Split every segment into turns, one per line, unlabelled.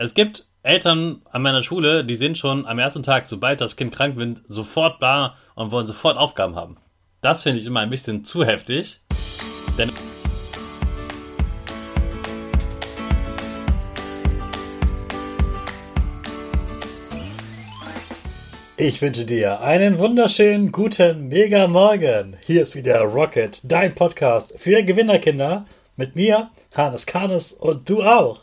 Es gibt Eltern an meiner Schule, die sind schon am ersten Tag, sobald das Kind krank wird, sofort da und wollen sofort Aufgaben haben. Das finde ich immer ein bisschen zu heftig. Denn
Ich wünsche dir einen wunderschönen guten Mega Morgen. Hier ist wieder Rocket, dein Podcast für Gewinnerkinder mit mir, Hannes Karnes und du auch.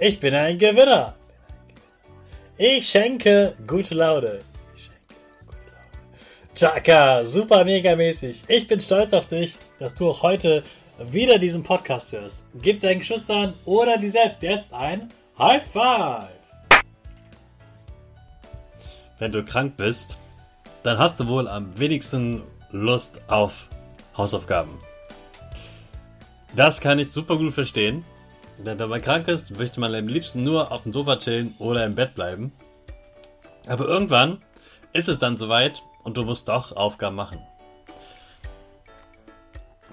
Ich bin ein Gewinner. Ich schenke gute Laune. Chaka, super mega mäßig. Ich bin stolz auf dich, dass du auch heute wieder diesen Podcast hörst. Gib deinen Geschwistern oder dir selbst jetzt ein High Five.
Wenn du krank bist, dann hast du wohl am wenigsten Lust auf Hausaufgaben. Das kann ich super gut verstehen. Denn wenn man krank ist, möchte man am liebsten nur auf dem Sofa chillen oder im Bett bleiben. Aber irgendwann ist es dann soweit und du musst doch Aufgaben machen.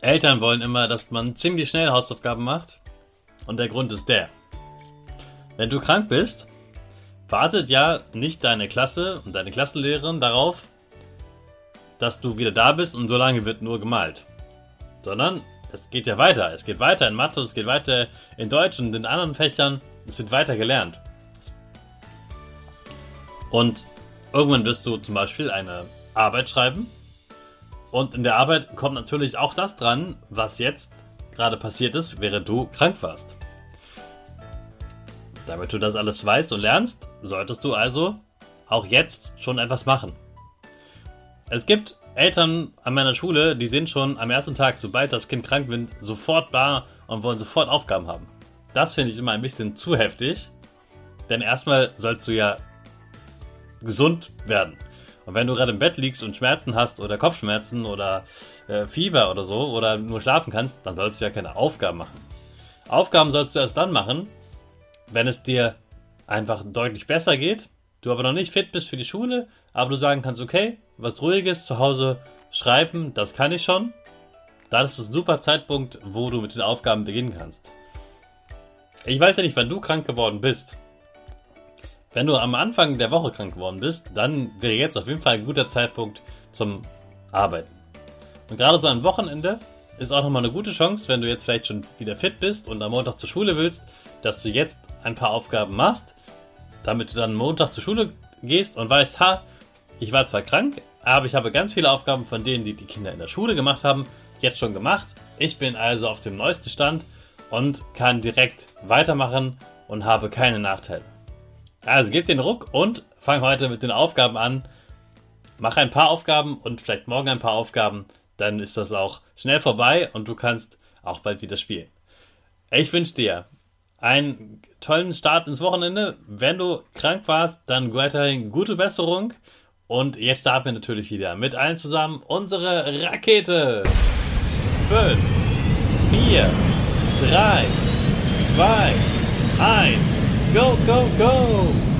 Eltern wollen immer, dass man ziemlich schnell Hausaufgaben macht. Und der Grund ist der. Wenn du krank bist, wartet ja nicht deine Klasse und deine Klassenlehrerin darauf, dass du wieder da bist und so lange wird nur gemalt. Sondern es geht ja weiter. Es geht weiter in Mathe, es geht weiter in Deutsch und in anderen Fächern. Es wird weiter gelernt. Und irgendwann wirst du zum Beispiel eine Arbeit schreiben. Und in der Arbeit kommt natürlich auch das dran, was jetzt gerade passiert ist, während du krank warst. Damit du das alles weißt und lernst, solltest du also auch jetzt schon etwas machen. Es gibt Eltern an meiner Schule, die sind schon am ersten Tag, sobald das Kind krank wird, sofort da und wollen sofort Aufgaben haben. Das finde ich immer ein bisschen zu heftig. Denn erstmal sollst du ja gesund werden. Und wenn du gerade im Bett liegst und Schmerzen hast oder Kopfschmerzen oder äh, Fieber oder so oder nur schlafen kannst, dann sollst du ja keine Aufgaben machen. Aufgaben sollst du erst dann machen, wenn es dir einfach deutlich besser geht, du aber noch nicht fit bist für die Schule, aber du sagen kannst, okay, was ruhiges zu Hause schreiben, das kann ich schon. Das ist ein super Zeitpunkt, wo du mit den Aufgaben beginnen kannst. Ich weiß ja nicht, wann du krank geworden bist. Wenn du am Anfang der Woche krank geworden bist, dann wäre jetzt auf jeden Fall ein guter Zeitpunkt zum Arbeiten. Und gerade so ein Wochenende ist auch nochmal eine gute Chance, wenn du jetzt vielleicht schon wieder fit bist und am Montag zur Schule willst, dass du jetzt ein paar Aufgaben machst, damit du dann Montag zur Schule gehst und weißt, ha, ich war zwar krank, aber ich habe ganz viele Aufgaben von denen, die die Kinder in der Schule gemacht haben, jetzt schon gemacht. Ich bin also auf dem neuesten Stand und kann direkt weitermachen und habe keine Nachteile. Also gib den Ruck und fang heute mit den Aufgaben an. Mach ein paar Aufgaben und vielleicht morgen ein paar Aufgaben. Dann ist das auch schnell vorbei und du kannst auch bald wieder spielen. Ich wünsche dir einen tollen Start ins Wochenende. Wenn du krank warst, dann weiterhin gute Besserung. Und jetzt starten wir natürlich wieder mit allen zusammen unsere Rakete. 5, 4, 3, 2, 1, go, go, go!